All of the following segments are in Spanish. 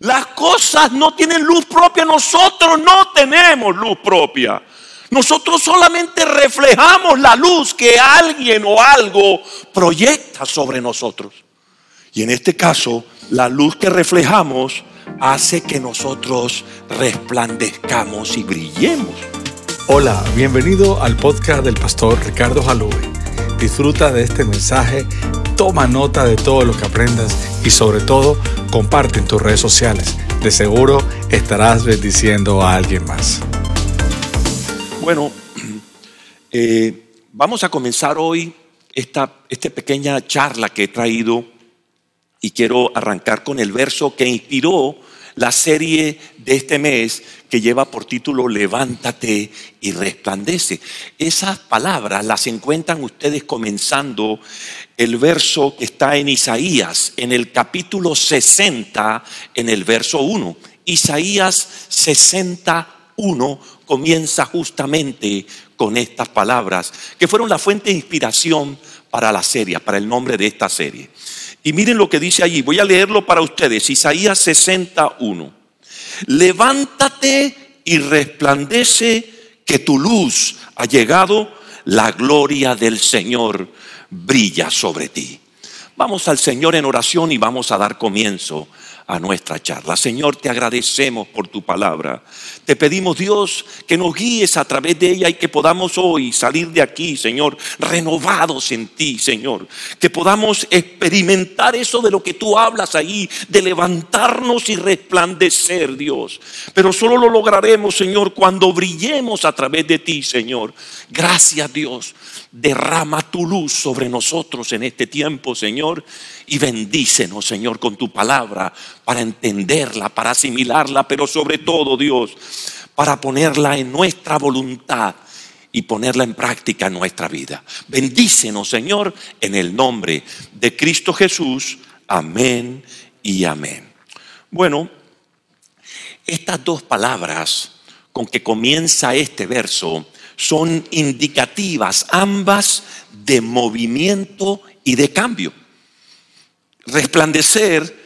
Las cosas no tienen luz propia, nosotros no tenemos luz propia. Nosotros solamente reflejamos la luz que alguien o algo proyecta sobre nosotros. Y en este caso, la luz que reflejamos hace que nosotros resplandezcamos y brillemos. Hola, bienvenido al podcast del pastor Ricardo Jalube. Disfruta de este mensaje, toma nota de todo lo que aprendas y sobre todo comparte en tus redes sociales. De seguro estarás bendiciendo a alguien más. Bueno, eh, vamos a comenzar hoy esta, esta pequeña charla que he traído y quiero arrancar con el verso que inspiró la serie de este mes que lleva por título Levántate y resplandece. Esas palabras las encuentran ustedes comenzando el verso que está en Isaías, en el capítulo 60, en el verso 1. Isaías 61 comienza justamente con estas palabras, que fueron la fuente de inspiración para la serie, para el nombre de esta serie. Y miren lo que dice allí, voy a leerlo para ustedes, Isaías 61. Levántate y resplandece que tu luz ha llegado, la gloria del Señor brilla sobre ti. Vamos al Señor en oración y vamos a dar comienzo a nuestra charla. Señor, te agradecemos por tu palabra. Te pedimos, Dios, que nos guíes a través de ella y que podamos hoy salir de aquí, Señor, renovados en ti, Señor. Que podamos experimentar eso de lo que tú hablas ahí, de levantarnos y resplandecer, Dios. Pero solo lo lograremos, Señor, cuando brillemos a través de ti, Señor. Gracias, Dios. Derrama tu luz sobre nosotros en este tiempo, Señor, y bendícenos, Señor, con tu palabra para entenderla, para asimilarla, pero sobre todo, Dios, para ponerla en nuestra voluntad y ponerla en práctica en nuestra vida. Bendícenos, Señor, en el nombre de Cristo Jesús. Amén y amén. Bueno, estas dos palabras con que comienza este verso, son indicativas, ambas de movimiento y de cambio. Resplandecer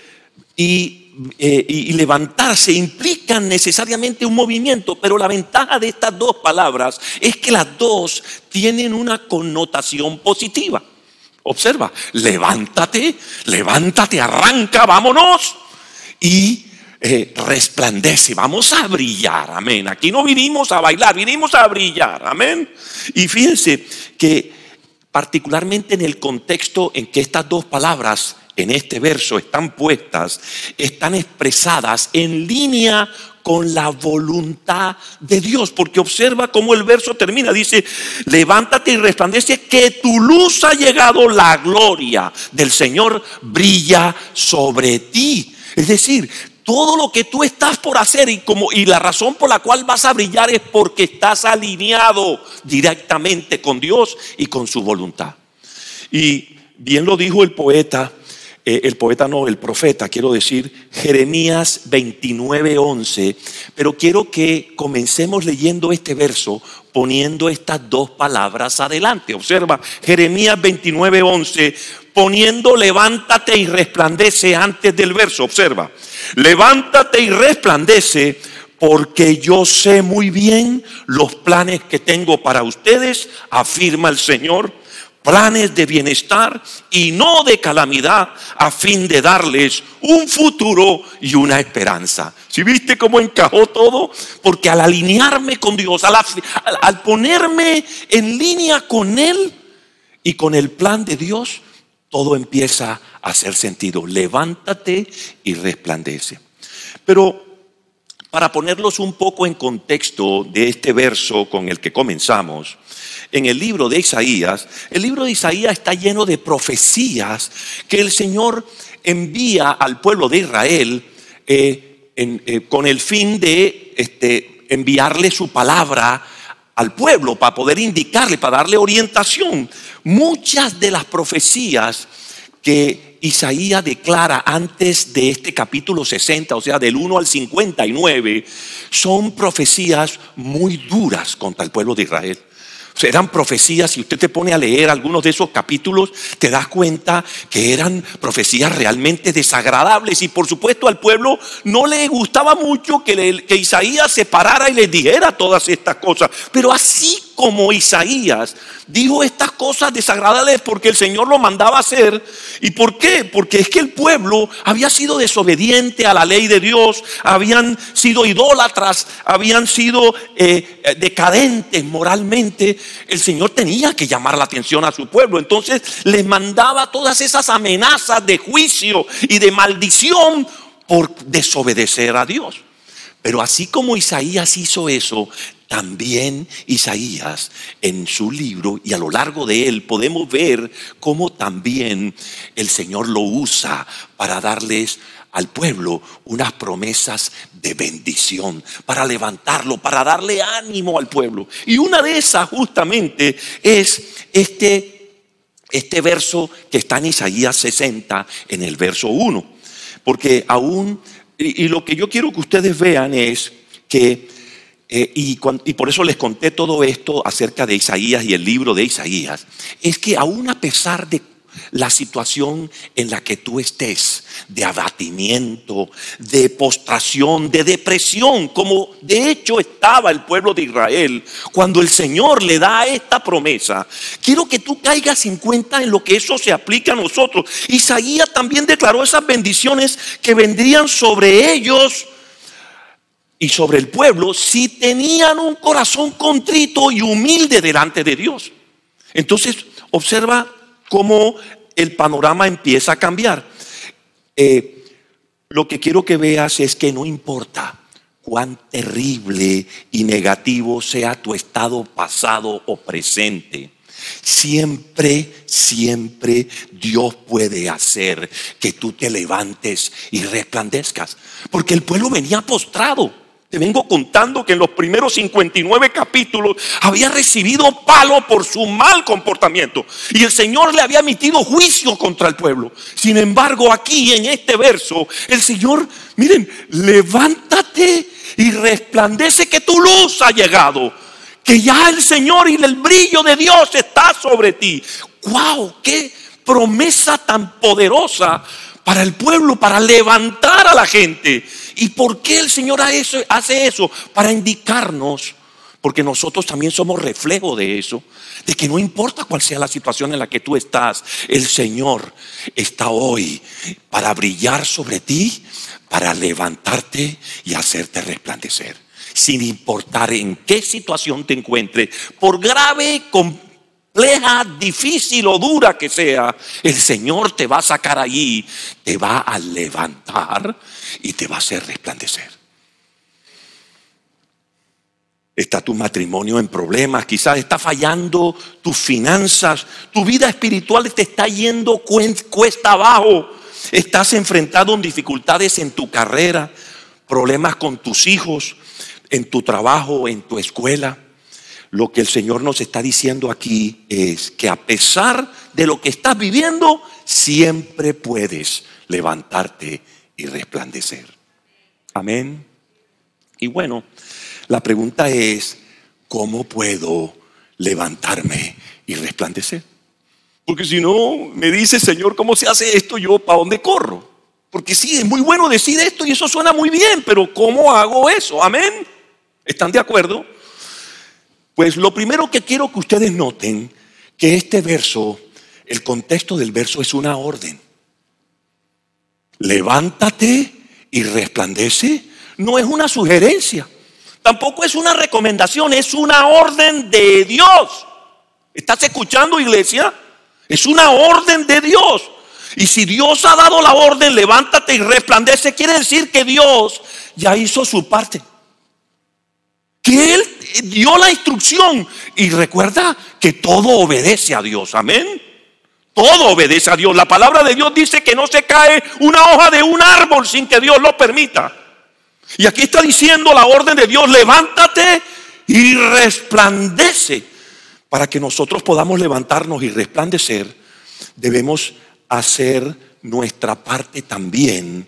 y, eh, y, levantarse implican necesariamente un movimiento, pero la ventaja de estas dos palabras es que las dos tienen una connotación positiva. Observa, levántate, levántate, arranca, vámonos. Y eh, resplandece, vamos a brillar, amén. Aquí no vinimos a bailar, vinimos a brillar, amén. Y fíjense que particularmente en el contexto en que estas dos palabras en este verso están puestas, están expresadas en línea con la voluntad de Dios, porque observa cómo el verso termina, dice, levántate y resplandece que tu luz ha llegado, la gloria del Señor brilla sobre ti. Es decir, todo lo que tú estás por hacer y, como, y la razón por la cual vas a brillar es porque estás alineado directamente con Dios y con su voluntad. Y bien lo dijo el poeta, eh, el poeta no, el profeta, quiero decir, Jeremías 29:11, pero quiero que comencemos leyendo este verso poniendo estas dos palabras adelante. Observa, Jeremías 29:11, poniendo levántate y resplandece antes del verso, observa, levántate y resplandece porque yo sé muy bien los planes que tengo para ustedes, afirma el Señor planes de bienestar y no de calamidad, a fin de darles un futuro y una esperanza. Si viste cómo encajó todo? Porque al alinearme con Dios, al, al ponerme en línea con Él y con el plan de Dios, todo empieza a hacer sentido. Levántate y resplandece. Pero para ponerlos un poco en contexto de este verso con el que comenzamos, en el libro de Isaías, el libro de Isaías está lleno de profecías que el Señor envía al pueblo de Israel eh, eh, con el fin de este, enviarle su palabra al pueblo para poder indicarle, para darle orientación. Muchas de las profecías que Isaías declara antes de este capítulo 60, o sea, del 1 al 59, son profecías muy duras contra el pueblo de Israel eran profecías, si usted te pone a leer algunos de esos capítulos, te das cuenta que eran profecías realmente desagradables y por supuesto al pueblo no le gustaba mucho que, que Isaías se parara y les dijera todas estas cosas. Pero así como Isaías dijo estas cosas desagradables porque el Señor lo mandaba hacer. ¿Y por qué? Porque es que el pueblo había sido desobediente a la ley de Dios, habían sido idólatras, habían sido eh, decadentes moralmente. El Señor tenía que llamar la atención a su pueblo. Entonces les mandaba todas esas amenazas de juicio y de maldición por desobedecer a Dios. Pero así como Isaías hizo eso, también Isaías en su libro y a lo largo de él podemos ver cómo también el Señor lo usa para darles al pueblo unas promesas de bendición, para levantarlo, para darle ánimo al pueblo. Y una de esas justamente es este, este verso que está en Isaías 60, en el verso 1. Porque aún, y, lo que yo quiero que ustedes vean es que eh, y, por eso les conté todo esto acerca de Isaías y el libro de Isaías, es que aún a pesar de la situación en la que tú estés, de abatimiento, de postración, de depresión, como de hecho estaba el pueblo de Israel, cuando el Señor le da esta promesa, quiero que tú caigas en cuenta en lo que eso se aplica a nosotros. Isaías también declaró esas bendiciones que vendrían sobre ellos y sobre el pueblo si tenían un corazón contrito y humilde delante de Dios. Entonces, observa cómo el panorama empieza a cambiar. Eh, lo que quiero que veas es que no importa cuán terrible y negativo sea tu estado pasado o presente. Siempre, siempre Dios puede hacer que tú te levantes y resplandezcas. Porque el pueblo venía postrado. Te vengo contando que en los primeros 59 capítulos había recibido palo por su mal comportamiento y el Señor le había emitido juicio contra el pueblo. Sin embargo, aquí en este verso, el Señor, miren, levántate y resplandece que tu luz ha llegado, que ya el Señor y el brillo de Dios está sobre ti. ¡Wow! ¡Qué promesa tan poderosa para el pueblo, para levantar a la gente. ¿Y por qué el Señor hace eso? Para indicarnos, porque nosotros también somos reflejo de eso, de que no importa cuál sea la situación en la que tú estás, el Señor está hoy para brillar sobre ti, para levantarte y hacerte resplandecer sin importar en qué situación te encuentres, por grave, compleja, difícil o dura que sea, el Señor te va a sacar allí, te va a levantar y te va a hacer resplandecer. Está tu matrimonio en problemas, quizás está fallando tus finanzas, tu vida espiritual te está yendo cuesta abajo, estás enfrentado en dificultades en tu carrera, problemas con tus hijos, en tu trabajo, en tu escuela. Lo que el Señor nos está diciendo aquí es que a pesar de lo que estás viviendo, siempre puedes levantarte y resplandecer. Amén. Y bueno, la pregunta es, ¿cómo puedo levantarme y resplandecer? Porque si no, me dice, Señor, ¿cómo se hace esto? Yo, ¿para dónde corro? Porque sí, es muy bueno decir esto y eso suena muy bien, pero ¿cómo hago eso? Amén. ¿Están de acuerdo? Pues lo primero que quiero que ustedes noten, que este verso, el contexto del verso es una orden. Levántate y resplandece. No es una sugerencia, tampoco es una recomendación, es una orden de Dios. ¿Estás escuchando, iglesia? Es una orden de Dios. Y si Dios ha dado la orden, levántate y resplandece, quiere decir que Dios ya hizo su parte que Él dio la instrucción. Y recuerda que todo obedece a Dios. Amén. Todo obedece a Dios. La palabra de Dios dice que no se cae una hoja de un árbol sin que Dios lo permita. Y aquí está diciendo la orden de Dios, levántate y resplandece. Para que nosotros podamos levantarnos y resplandecer, debemos hacer nuestra parte también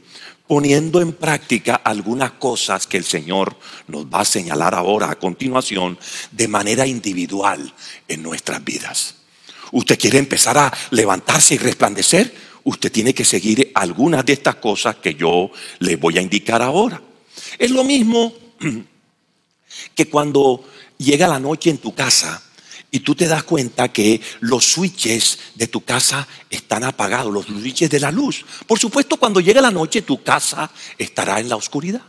poniendo en práctica algunas cosas que el Señor nos va a señalar ahora a continuación de manera individual en nuestras vidas. Usted quiere empezar a levantarse y resplandecer, usted tiene que seguir algunas de estas cosas que yo le voy a indicar ahora. Es lo mismo que cuando llega la noche en tu casa y tú te das cuenta que los switches de tu casa están apagados, los switches de la luz. Por supuesto, cuando llega la noche tu casa estará en la oscuridad.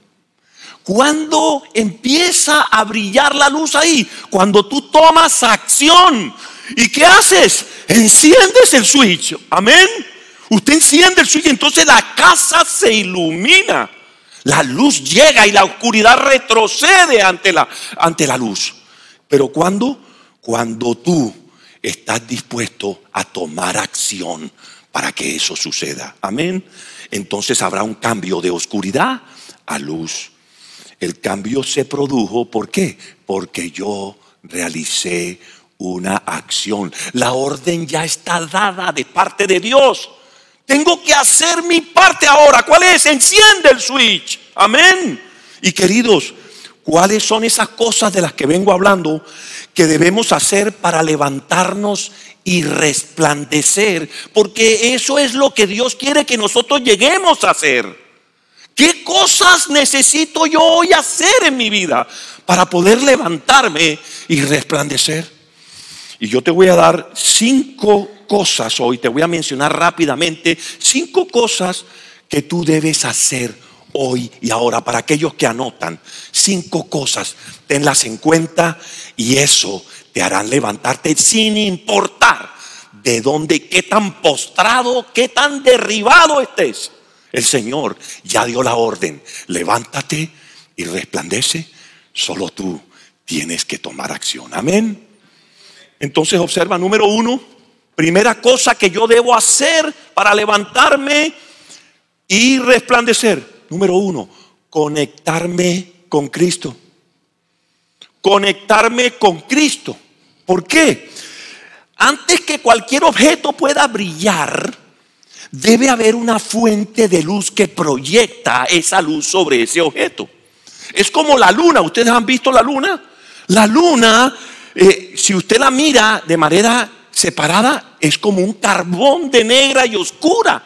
Cuando empieza a brillar la luz ahí, cuando tú tomas acción. ¿Y qué haces? Enciendes el switch. Amén. Usted enciende el switch, entonces la casa se ilumina. La luz llega y la oscuridad retrocede ante la, ante la luz. Pero cuando cuando tú estás dispuesto a tomar acción para que eso suceda. Amén. Entonces habrá un cambio de oscuridad a luz. El cambio se produjo, ¿por qué? Porque yo realicé una acción. La orden ya está dada de parte de Dios. Tengo que hacer mi parte ahora. ¿Cuál es? Enciende el switch. Amén. Y queridos, ¿cuáles son esas cosas de las que vengo hablando que debemos hacer para levantarnos y resplandecer, porque eso es lo que Dios quiere que nosotros lleguemos a hacer. ¿Qué cosas necesito yo hoy hacer en mi vida para poder levantarme y resplandecer? Y yo te voy a dar cinco cosas hoy, te voy a mencionar rápidamente cinco cosas que tú debes hacer hoy y ahora para aquellos que anotan. Cinco cosas, tenlas en cuenta y eso te hará levantarte sin importar de dónde, qué tan postrado, qué tan derribado estés. El Señor ya dio la orden, levántate y resplandece, solo tú tienes que tomar acción. Amén. Entonces observa, número uno, primera cosa que yo debo hacer para levantarme y resplandecer Número uno, conectarme con Cristo. Conectarme con Cristo. ¿Por qué? Antes que cualquier objeto pueda brillar, debe haber una fuente de luz que proyecta esa luz sobre ese objeto. Es como la luna. ¿Ustedes han visto la luna? La luna, eh, si usted la mira de manera separada, es como un carbón de negra y oscura.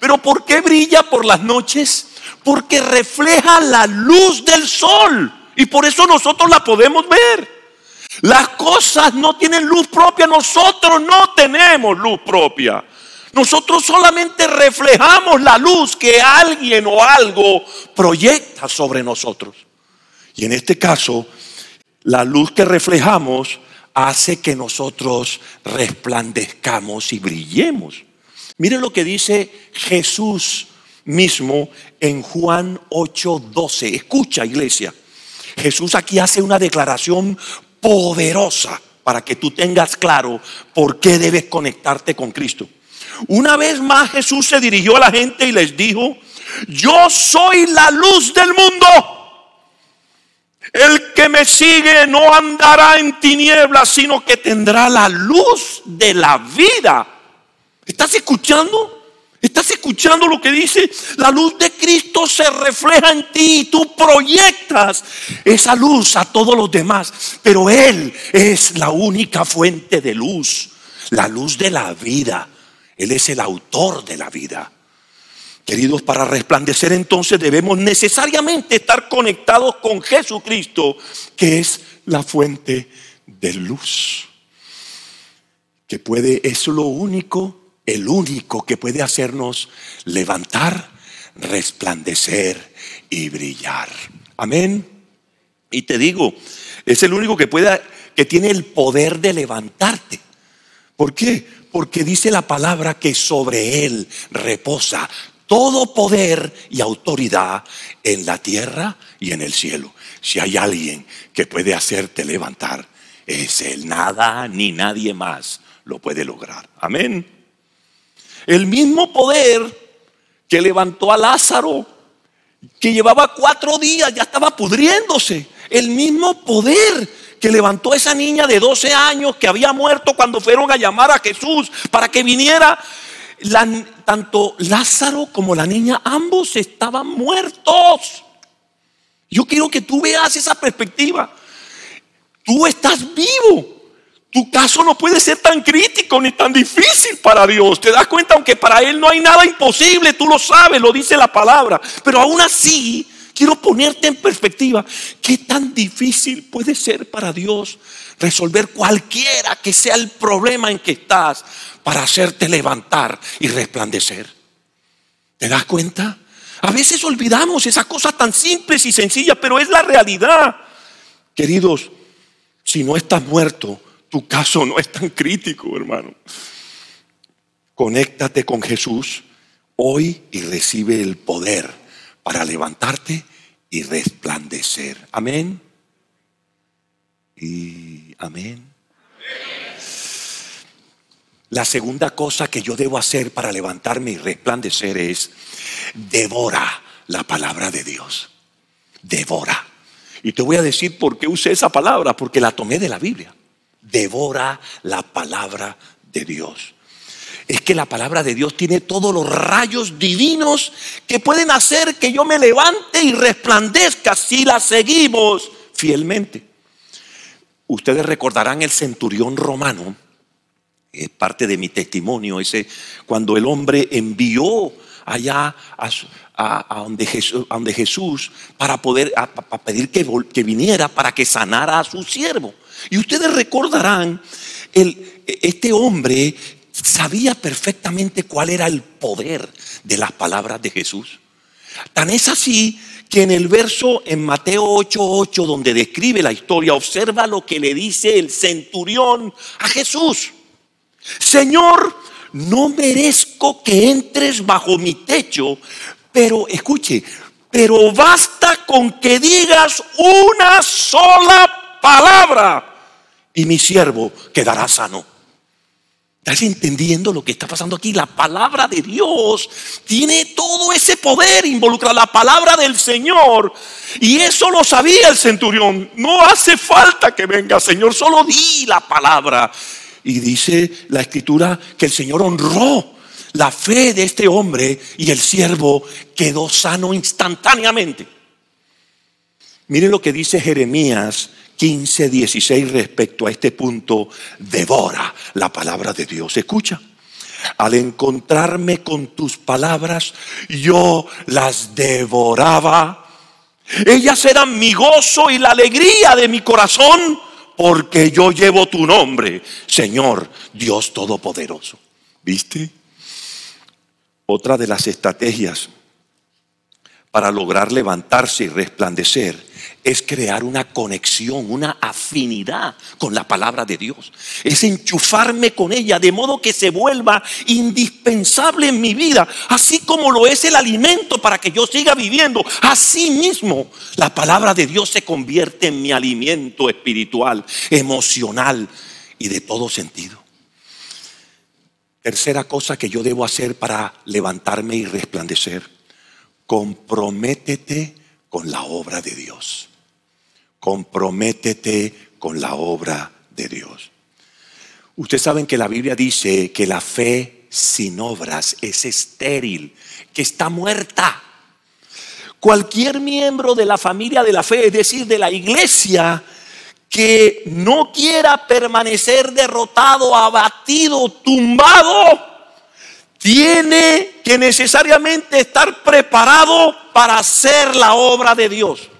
Pero ¿por qué brilla por las noches? Porque refleja la luz del sol. Y por eso nosotros la podemos ver. Las cosas no tienen luz propia, nosotros no tenemos luz propia. Nosotros solamente reflejamos la luz que alguien o algo proyecta sobre nosotros. Y en este caso, la luz que reflejamos hace que nosotros resplandezcamos y brillemos. Miren lo que dice Jesús mismo en Juan 8:12. Escucha, iglesia. Jesús aquí hace una declaración poderosa para que tú tengas claro por qué debes conectarte con Cristo. Una vez más Jesús se dirigió a la gente y les dijo, yo soy la luz del mundo. El que me sigue no andará en tinieblas, sino que tendrá la luz de la vida. ¿Estás escuchando? ¿Estás escuchando lo que dice? La luz de Cristo se refleja en ti y tú proyectas esa luz a todos los demás. Pero Él es la única fuente de luz, la luz de la vida. Él es el autor de la vida. Queridos, para resplandecer entonces debemos necesariamente estar conectados con Jesucristo, que es la fuente de luz. Que puede, es lo único el único que puede hacernos levantar, resplandecer y brillar. Amén. Y te digo, es el único que puede, que tiene el poder de levantarte. ¿Por qué? Porque dice la palabra que sobre él reposa todo poder y autoridad en la tierra y en el cielo. Si hay alguien que puede hacerte levantar, es él. Nada ni nadie más lo puede lograr. Amén. El mismo poder que levantó a Lázaro, que llevaba cuatro días, ya estaba pudriéndose. El mismo poder que levantó a esa niña de 12 años que había muerto cuando fueron a llamar a Jesús para que viniera. tanto Lázaro como la niña, ambos estaban muertos. Yo quiero que tú veas esa perspectiva. Tú estás vivo. Tu caso no puede ser tan crítico ni tan difícil para Dios. Te das cuenta, aunque para Él no hay nada imposible, tú lo sabes, lo dice la palabra. Pero aún así, quiero ponerte en perspectiva. ¿Qué tan difícil puede ser para Dios resolver cualquiera que sea el problema en que estás para hacerte levantar y resplandecer? ¿Te das cuenta? A veces olvidamos esas cosas tan simples y sencillas, pero es la realidad. Queridos, si no estás muerto, tu caso no es tan crítico, hermano. Conéctate con Jesús hoy y recibe el poder para levantarte y resplandecer. Amén. Y amén. La segunda cosa que yo debo hacer para levantarme y resplandecer es devora la palabra de Dios. Devora. Y te voy a decir por qué usé esa palabra, porque la tomé de la Biblia devora la palabra de Dios. Es que la palabra de Dios tiene todos los rayos divinos que pueden hacer que yo me levante y resplandezca si la seguimos fielmente. Ustedes recordarán el centurión romano, es parte de mi testimonio, ese cuando el hombre envió allá a, donde, Jesús, donde, Jesús, para poder pedir que, que viniera para que sanara a su siervo. Y ustedes recordarán, el, este hombre sabía perfectamente cuál era el poder de las palabras de Jesús. Tan es así que en el verso en Mateo 8:8 donde describe la historia, observa lo que le dice el centurión a Jesús. Señor, no merezco que entres bajo mi techo, pero escuche, pero basta con que digas una sola palabra y mi siervo quedará sano. ¿Estás entendiendo lo que está pasando aquí? La palabra de Dios tiene todo ese poder involucrado, la palabra del Señor. Y eso lo sabía el centurión. No hace falta que venga, Señor, solo di la palabra. Y dice la escritura que el Señor honró la fe de este hombre y el siervo quedó sano instantáneamente. Miren lo que dice Jeremías 15, 16 respecto a este punto, devora la palabra de Dios. Escucha, al encontrarme con tus palabras, yo las devoraba. Ellas eran mi gozo y la alegría de mi corazón, porque yo llevo tu nombre, Señor Dios Todopoderoso. ¿Viste? Otra de las estrategias para lograr levantarse y resplandecer es crear una conexión, una afinidad con la palabra de Dios. Es enchufarme con ella de modo que se vuelva indispensable en mi vida, así como lo es el alimento para que yo siga viviendo. Así mismo, la palabra de Dios se convierte en mi alimento espiritual, emocional y de todo sentido. Tercera cosa que yo debo hacer para levantarme y resplandecer. Comprométete con la obra de Dios comprométete con la obra de Dios. Ustedes saben que la Biblia dice que la fe sin obras es estéril, que está muerta. Cualquier miembro de la familia de la fe, es decir, de la iglesia, que no quiera permanecer derrotado, abatido, tumbado, tiene que necesariamente estar preparado para hacer la obra de Dios.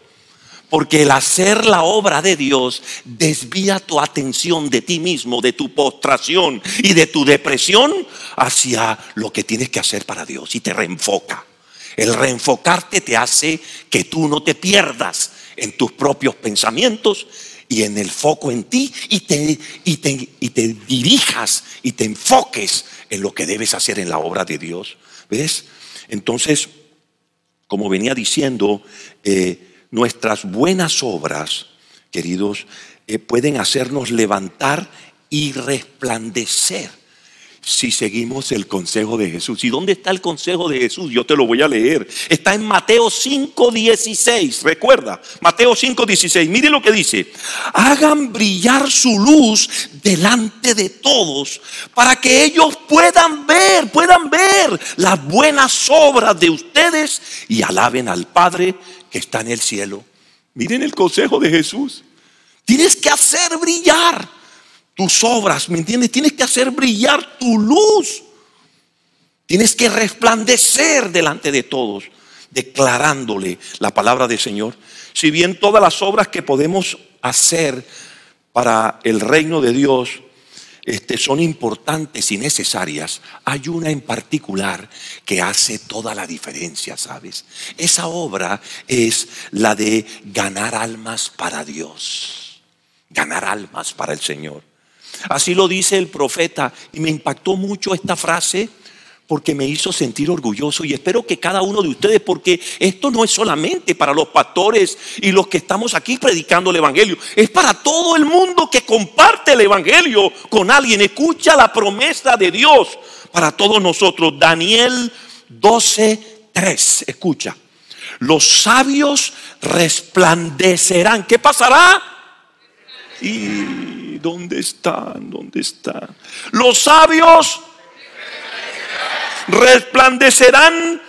Porque el hacer la obra de Dios desvía tu atención de ti mismo, de tu postración y de tu depresión hacia lo que tienes que hacer para Dios y te reenfoca. El reenfocarte te hace que tú no te pierdas en tus propios pensamientos y en el foco en ti y te, y te, y te dirijas y te enfoques en lo que debes hacer en la obra de Dios. ¿Ves? Entonces, como venía diciendo, eh, nuestras buenas obras, queridos, eh, pueden hacernos levantar y resplandecer. si seguimos el consejo de Jesús. ¿Y dónde está el consejo de Jesús? Yo te lo voy a leer. Está en Mateo 5:16. Recuerda, Mateo 5:16. Mire lo que dice. Hagan brillar su luz delante de todos para que ellos puedan ver, puedan ver las buenas obras de ustedes y alaben al Padre que está en el cielo. Miren el consejo de Jesús. Tienes que hacer brillar tus obras, ¿me entiendes? Tienes que hacer brillar tu luz. Tienes que resplandecer delante de todos, declarándole la palabra del Señor. Si bien todas las obras que podemos hacer para el reino de Dios este, son importantes y necesarias, hay una en particular que hace toda la diferencia, ¿sabes? Esa obra es la de ganar almas para Dios, ganar almas para el Señor. Así lo dice el profeta y me impactó mucho esta frase porque me hizo sentir orgulloso y espero que cada uno de ustedes, porque esto no es solamente para los pastores y los que estamos aquí predicando el Evangelio, es para todo el mundo que comparte el Evangelio con alguien, escucha la promesa de Dios para todos nosotros. Daniel 12:3, escucha, los sabios resplandecerán. ¿Qué pasará? Y ¿dónde están? ¿Dónde están? Los sabios resplandecerán,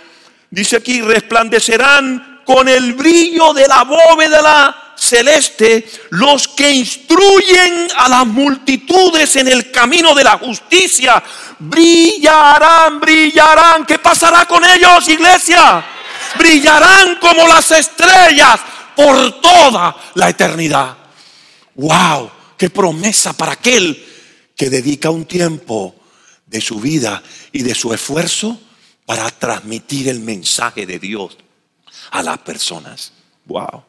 dice aquí, resplandecerán con el brillo de la bóveda celeste los que instruyen a las multitudes en el camino de la justicia. Brillarán, brillarán. ¿Qué pasará con ellos, iglesia? Brillarán como las estrellas por toda la eternidad. Wow. Qué promesa para aquel que dedica un tiempo de su vida y de su esfuerzo para transmitir el mensaje de Dios a las personas. Wow.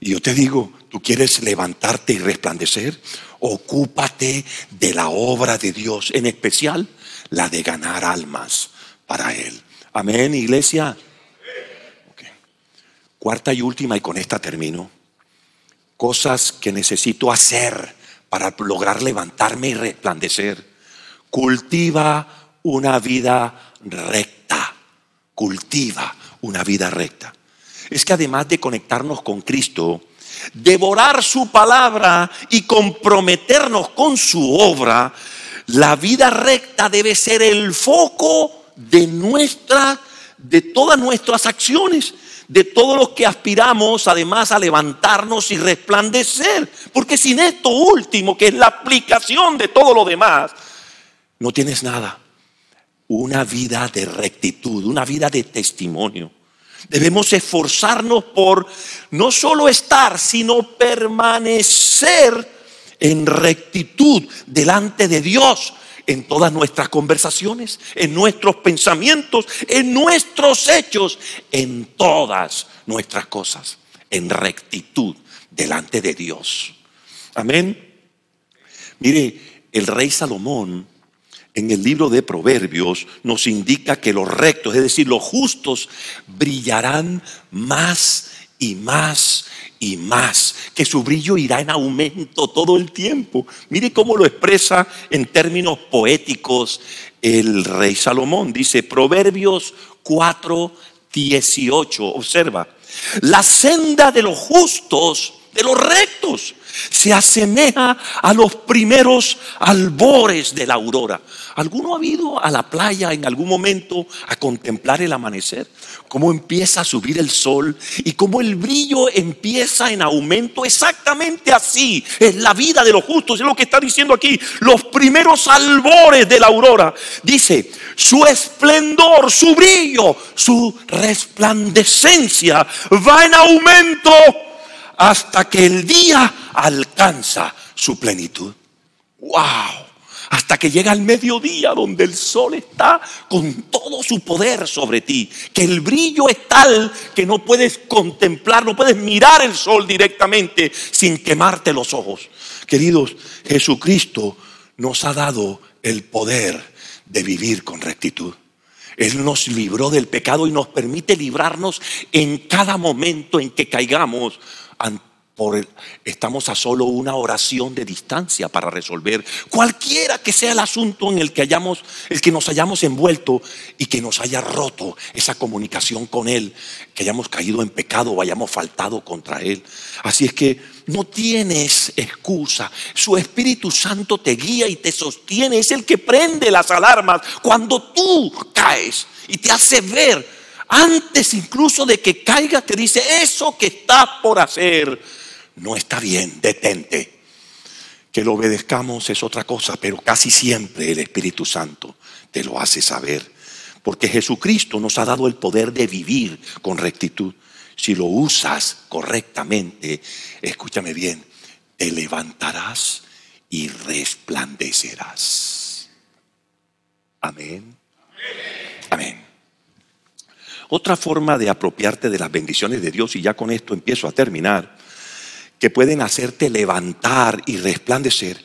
Y yo te digo, tú quieres levantarte y resplandecer, ocúpate de la obra de Dios, en especial la de ganar almas para Él. Amén, iglesia. Cuarta y última, y con esta termino cosas que necesito hacer para lograr levantarme y resplandecer. Cultiva una vida recta. Cultiva una vida recta. Es que además de conectarnos con Cristo, devorar su palabra y comprometernos con su obra, la vida recta debe ser el foco de nuestra de todas nuestras acciones de todos los que aspiramos además a levantarnos y resplandecer. Porque sin esto último, que es la aplicación de todo lo demás, no tienes nada. Una vida de rectitud, una vida de testimonio. Debemos esforzarnos por no solo estar, sino permanecer en rectitud delante de Dios en todas nuestras conversaciones, en nuestros pensamientos, en nuestros hechos, en todas nuestras cosas, en rectitud delante de Dios. Amén. Mire, el rey Salomón en el libro de Proverbios nos indica que los rectos, es decir, los justos, brillarán más y más y más, que su brillo irá en aumento todo el tiempo. Mire cómo lo expresa en términos poéticos el rey Salomón. Dice Proverbios 4, 18. Observa, la senda de los justos, de los rectos, se asemeja a los primeros albores de la aurora. ¿Alguno ha ido a la playa en algún momento a contemplar el amanecer? Cómo empieza a subir el sol y cómo el brillo empieza en aumento. Exactamente así es la vida de los justos. Es lo que está diciendo aquí. Los primeros albores de la aurora. Dice, su esplendor, su brillo, su resplandecencia va en aumento hasta que el día alcanza su plenitud. ¡Wow! Hasta que llega el mediodía donde el sol está con todo su poder sobre ti. Que el brillo es tal que no puedes contemplar, no puedes mirar el sol directamente sin quemarte los ojos. Queridos, Jesucristo nos ha dado el poder de vivir con rectitud. Él nos libró del pecado y nos permite librarnos en cada momento en que caigamos por estamos a solo una oración de distancia para resolver cualquiera que sea el asunto en el que hayamos, el que nos hayamos envuelto y que nos haya roto esa comunicación con Él, que hayamos caído en pecado o hayamos faltado contra Él. Así es que no tienes excusa. Su Espíritu Santo te guía y te sostiene. Es el que prende las alarmas cuando tú caes y te hace ver antes incluso de que caiga, te dice eso que estás por hacer no está bien, detente. Que lo obedezcamos es otra cosa, pero casi siempre el Espíritu Santo te lo hace saber. Porque Jesucristo nos ha dado el poder de vivir con rectitud. Si lo usas correctamente, escúchame bien, te levantarás y resplandecerás. Amén. Amén. Otra forma de apropiarte de las bendiciones de Dios, y ya con esto empiezo a terminar, que pueden hacerte levantar y resplandecer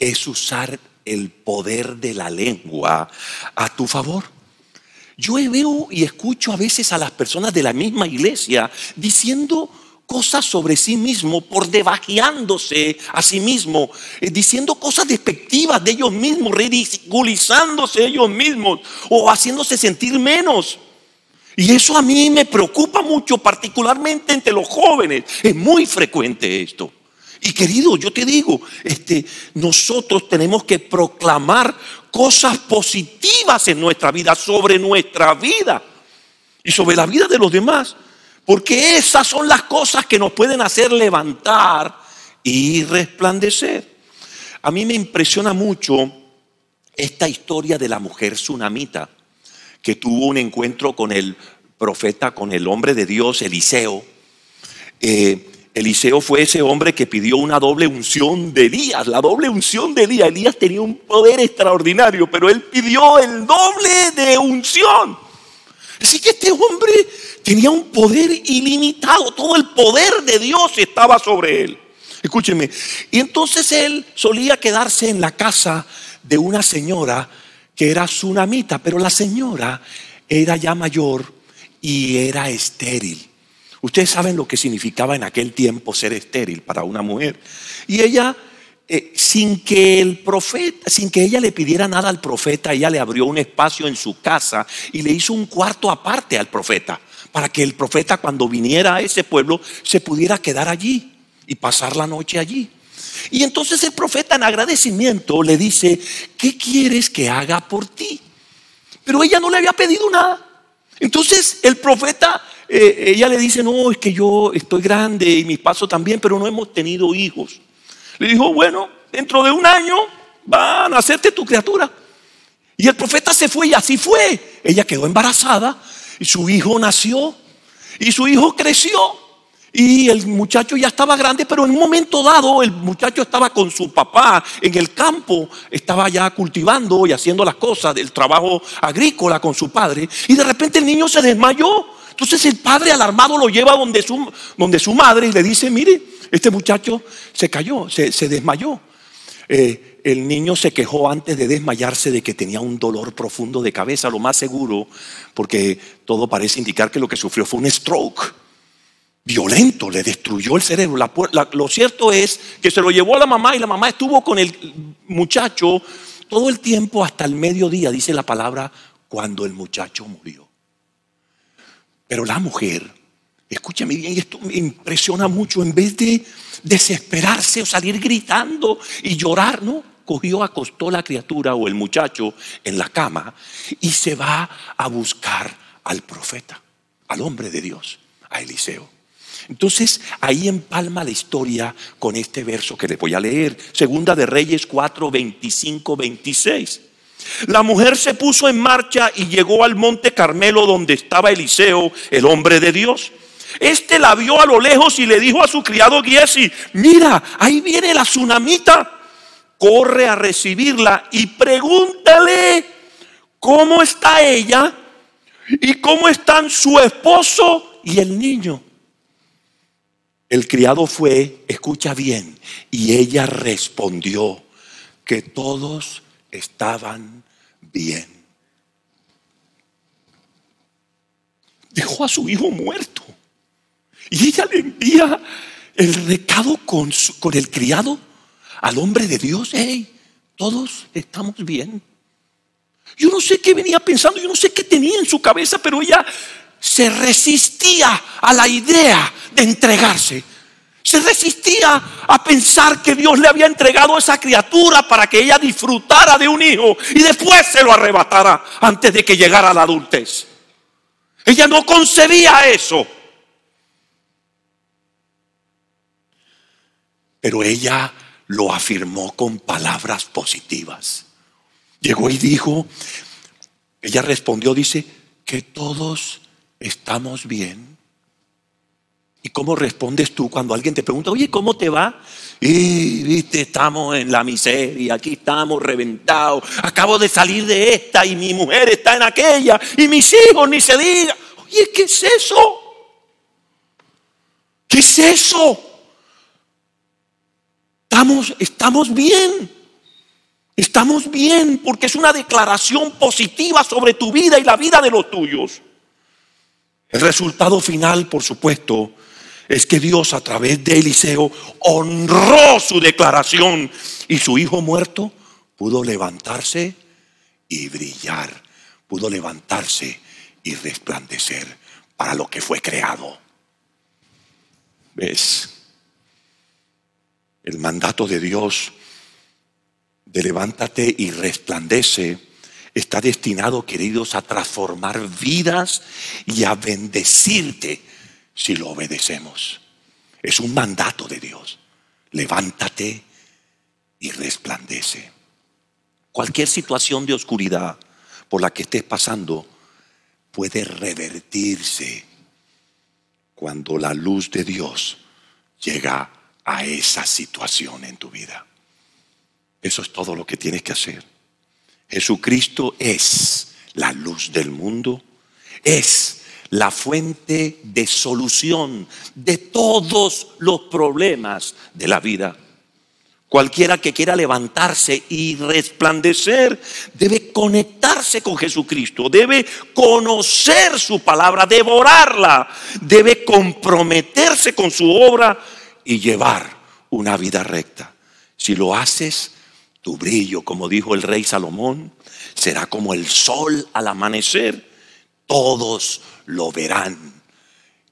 es usar el poder de la lengua a tu favor. Yo veo y escucho a veces a las personas de la misma iglesia diciendo cosas sobre sí mismo, por debajeándose a sí mismo, eh, diciendo cosas despectivas de ellos mismos, ridiculizándose ellos mismos o haciéndose sentir menos. Y eso a mí me preocupa mucho, particularmente entre los jóvenes. Es muy frecuente esto. Y querido, yo te digo, este, nosotros tenemos que proclamar cosas positivas en nuestra vida, sobre nuestra vida y sobre la vida de los demás. Porque esas son las cosas que nos pueden hacer levantar y resplandecer. A mí me impresiona mucho esta historia de la mujer tsunamita que tuvo un encuentro con el profeta, con el hombre de Dios, Eliseo. Eh, Eliseo fue ese hombre que pidió una doble unción de Elías, la doble unción de Elías. Elías tenía un poder extraordinario, pero él pidió el doble de unción. Así que este hombre tenía un poder ilimitado, todo el poder de Dios estaba sobre él. Escúcheme, y entonces él solía quedarse en la casa de una señora que era tsunamita, pero la señora era ya mayor y era estéril. Ustedes saben lo que significaba en aquel tiempo ser estéril para una mujer. Y ella, eh, sin que el profeta, sin que ella le pidiera nada al profeta, ella le abrió un espacio en su casa y le hizo un cuarto aparte al profeta, para que el profeta cuando viniera a ese pueblo se pudiera quedar allí y pasar la noche allí. Y entonces el profeta en agradecimiento le dice, ¿qué quieres que haga por ti? Pero ella no le había pedido nada. Entonces el profeta, eh, ella le dice, no, es que yo estoy grande y mi paso también, pero no hemos tenido hijos. Le dijo, bueno, dentro de un año va a nacerte tu criatura. Y el profeta se fue y así fue. Ella quedó embarazada y su hijo nació y su hijo creció. Y el muchacho ya estaba grande, pero en un momento dado el muchacho estaba con su papá en el campo, estaba ya cultivando y haciendo las cosas del trabajo agrícola con su padre. Y de repente el niño se desmayó. Entonces el padre alarmado lo lleva donde su, donde su madre y le dice, mire, este muchacho se cayó, se, desmayó. Eh, el niño se quejó antes de desmayarse de que tenía un dolor profundo de cabeza, lo más seguro, porque todo parece indicar que lo que sufrió fue un stroke violento, le destruyó el cerebro. lo cierto es que se lo llevó a la mamá y la mamá estuvo con el muchacho todo el tiempo hasta el mediodía, dice la palabra, cuando el muchacho murió. Pero la mujer, escúchame bien, esto me impresiona mucho, en vez de desesperarse o salir gritando y llorar, ¿no? Cogió, acostó la criatura o el muchacho en la cama y se va a buscar al profeta, al hombre de Dios, a Eliseo. Entonces ahí empalma la historia con este verso que le voy a leer. Segunda de Reyes 4, 25, 26. La mujer se puso en marcha y llegó al monte Carmelo donde estaba Eliseo, el hombre de Dios. Este la vio a lo lejos y le dijo a su criado Giesi, mira, ahí viene la tsunamita. Corre a recibirla y pregúntale cómo está ella y cómo están su esposo y el niño. El criado fue, escucha bien, y ella respondió que todos estaban bien. Dejó a su hijo muerto. Y ella le envía el recado con, con el criado al hombre de Dios, hey, todos estamos bien. Yo no sé qué venía pensando, yo no sé qué tenía en su cabeza, pero ella se resistía a la idea de entregarse. Se resistía a pensar que Dios le había entregado a esa criatura para que ella disfrutara de un hijo y después se lo arrebatara antes de que llegara la adultez. Ella no concebía eso. Pero ella lo afirmó con palabras positivas. Llegó y dijo, ella respondió, dice, que todos estamos bien. ¿Y cómo respondes tú cuando alguien te pregunta, oye, ¿cómo te va? Y viste, estamos en la miseria, aquí estamos reventados, acabo de salir de esta y mi mujer está en aquella y mis hijos ni se diga. Oye, ¿qué es eso? ¿Qué es eso? Estamos, estamos bien. Estamos bien porque es una declaración positiva sobre tu vida y la vida de los tuyos. El resultado final, por supuesto, es que Dios a través de Eliseo honró su declaración y su hijo muerto pudo levantarse y brillar, pudo levantarse y resplandecer para lo que fue creado. ¿Ves? El mandato de Dios de levántate y resplandece está destinado, queridos, a transformar vidas y a bendecirte si lo obedecemos. Es un mandato de Dios. Levántate y resplandece. Cualquier situación de oscuridad por la que estés pasando puede revertirse cuando la luz de Dios llega a esa situación en tu vida. Eso es todo lo que tienes que hacer. Jesucristo es la luz del mundo, es la fuente de solución de todos los problemas de la vida. Cualquiera que quiera levantarse y resplandecer debe conectarse con Jesucristo, debe conocer su palabra, devorarla, debe comprometerse con su obra y llevar una vida recta. Si lo haces, tu brillo, como dijo el rey Salomón, será como el sol al amanecer. Todos lo verán.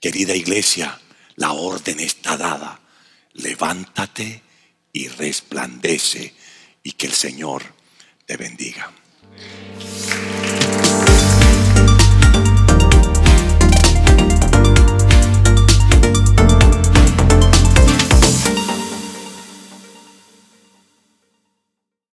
Querida iglesia, la orden está dada. Levántate y resplandece y que el Señor te bendiga.